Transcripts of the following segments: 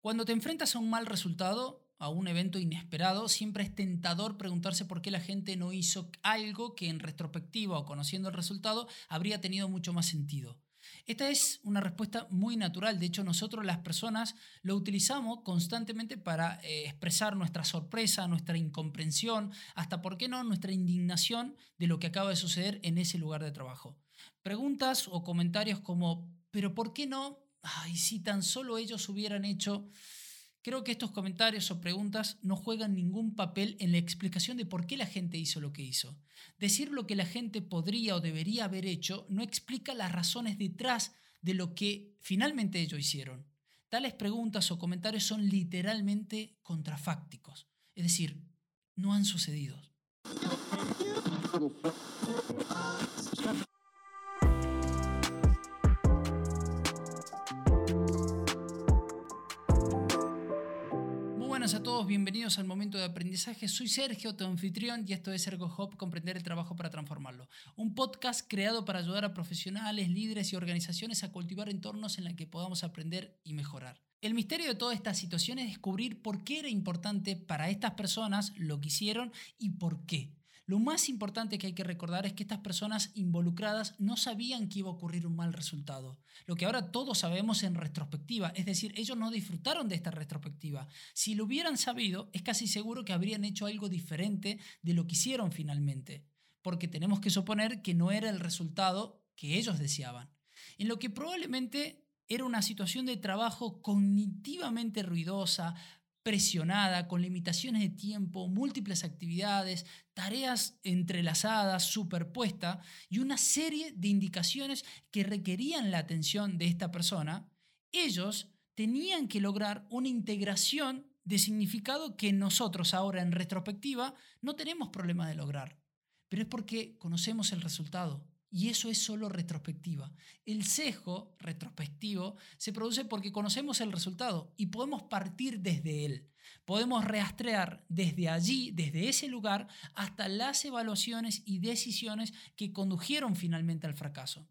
Cuando te enfrentas a un mal resultado, a un evento inesperado, siempre es tentador preguntarse por qué la gente no hizo algo que en retrospectiva o conociendo el resultado habría tenido mucho más sentido. Esta es una respuesta muy natural, de hecho nosotros las personas lo utilizamos constantemente para eh, expresar nuestra sorpresa, nuestra incomprensión, hasta por qué no nuestra indignación de lo que acaba de suceder en ese lugar de trabajo. Preguntas o comentarios como, pero ¿por qué no? Ay, si tan solo ellos hubieran hecho... Creo que estos comentarios o preguntas no juegan ningún papel en la explicación de por qué la gente hizo lo que hizo. Decir lo que la gente podría o debería haber hecho no explica las razones detrás de lo que finalmente ellos hicieron. Tales preguntas o comentarios son literalmente contrafácticos, es decir, no han sucedido. a todos, bienvenidos al momento de aprendizaje. Soy Sergio, tu anfitrión, y esto es Ergo Hop, Comprender el Trabajo para Transformarlo. Un podcast creado para ayudar a profesionales, líderes y organizaciones a cultivar entornos en los que podamos aprender y mejorar. El misterio de toda esta situación es descubrir por qué era importante para estas personas lo que hicieron y por qué. Lo más importante que hay que recordar es que estas personas involucradas no sabían que iba a ocurrir un mal resultado. Lo que ahora todos sabemos en retrospectiva, es decir, ellos no disfrutaron de esta retrospectiva. Si lo hubieran sabido, es casi seguro que habrían hecho algo diferente de lo que hicieron finalmente, porque tenemos que suponer que no era el resultado que ellos deseaban. En lo que probablemente era una situación de trabajo cognitivamente ruidosa, presionada, con limitaciones de tiempo, múltiples actividades, tareas entrelazadas, superpuestas y una serie de indicaciones que requerían la atención de esta persona, ellos tenían que lograr una integración de significado que nosotros ahora en retrospectiva no tenemos problema de lograr. Pero es porque conocemos el resultado, y eso es solo retrospectiva. El sesgo retrospectivo se produce porque conocemos el resultado y podemos partir desde él. Podemos rastrear desde allí, desde ese lugar, hasta las evaluaciones y decisiones que condujeron finalmente al fracaso.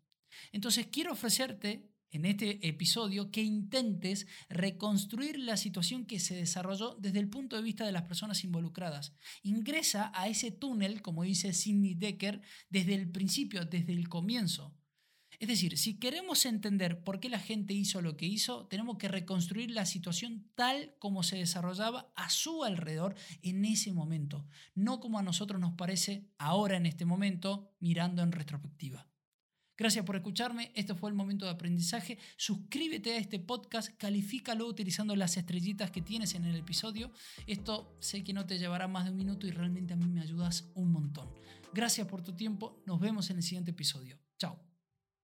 Entonces quiero ofrecerte en este episodio que intentes reconstruir la situación que se desarrolló desde el punto de vista de las personas involucradas. Ingresa a ese túnel, como dice Sidney Decker, desde el principio, desde el comienzo. Es decir, si queremos entender por qué la gente hizo lo que hizo, tenemos que reconstruir la situación tal como se desarrollaba a su alrededor en ese momento, no como a nosotros nos parece ahora en este momento mirando en retrospectiva. Gracias por escucharme. Este fue el momento de aprendizaje. Suscríbete a este podcast, califícalo utilizando las estrellitas que tienes en el episodio. Esto sé que no te llevará más de un minuto y realmente a mí me ayudas un montón. Gracias por tu tiempo. Nos vemos en el siguiente episodio. Chao.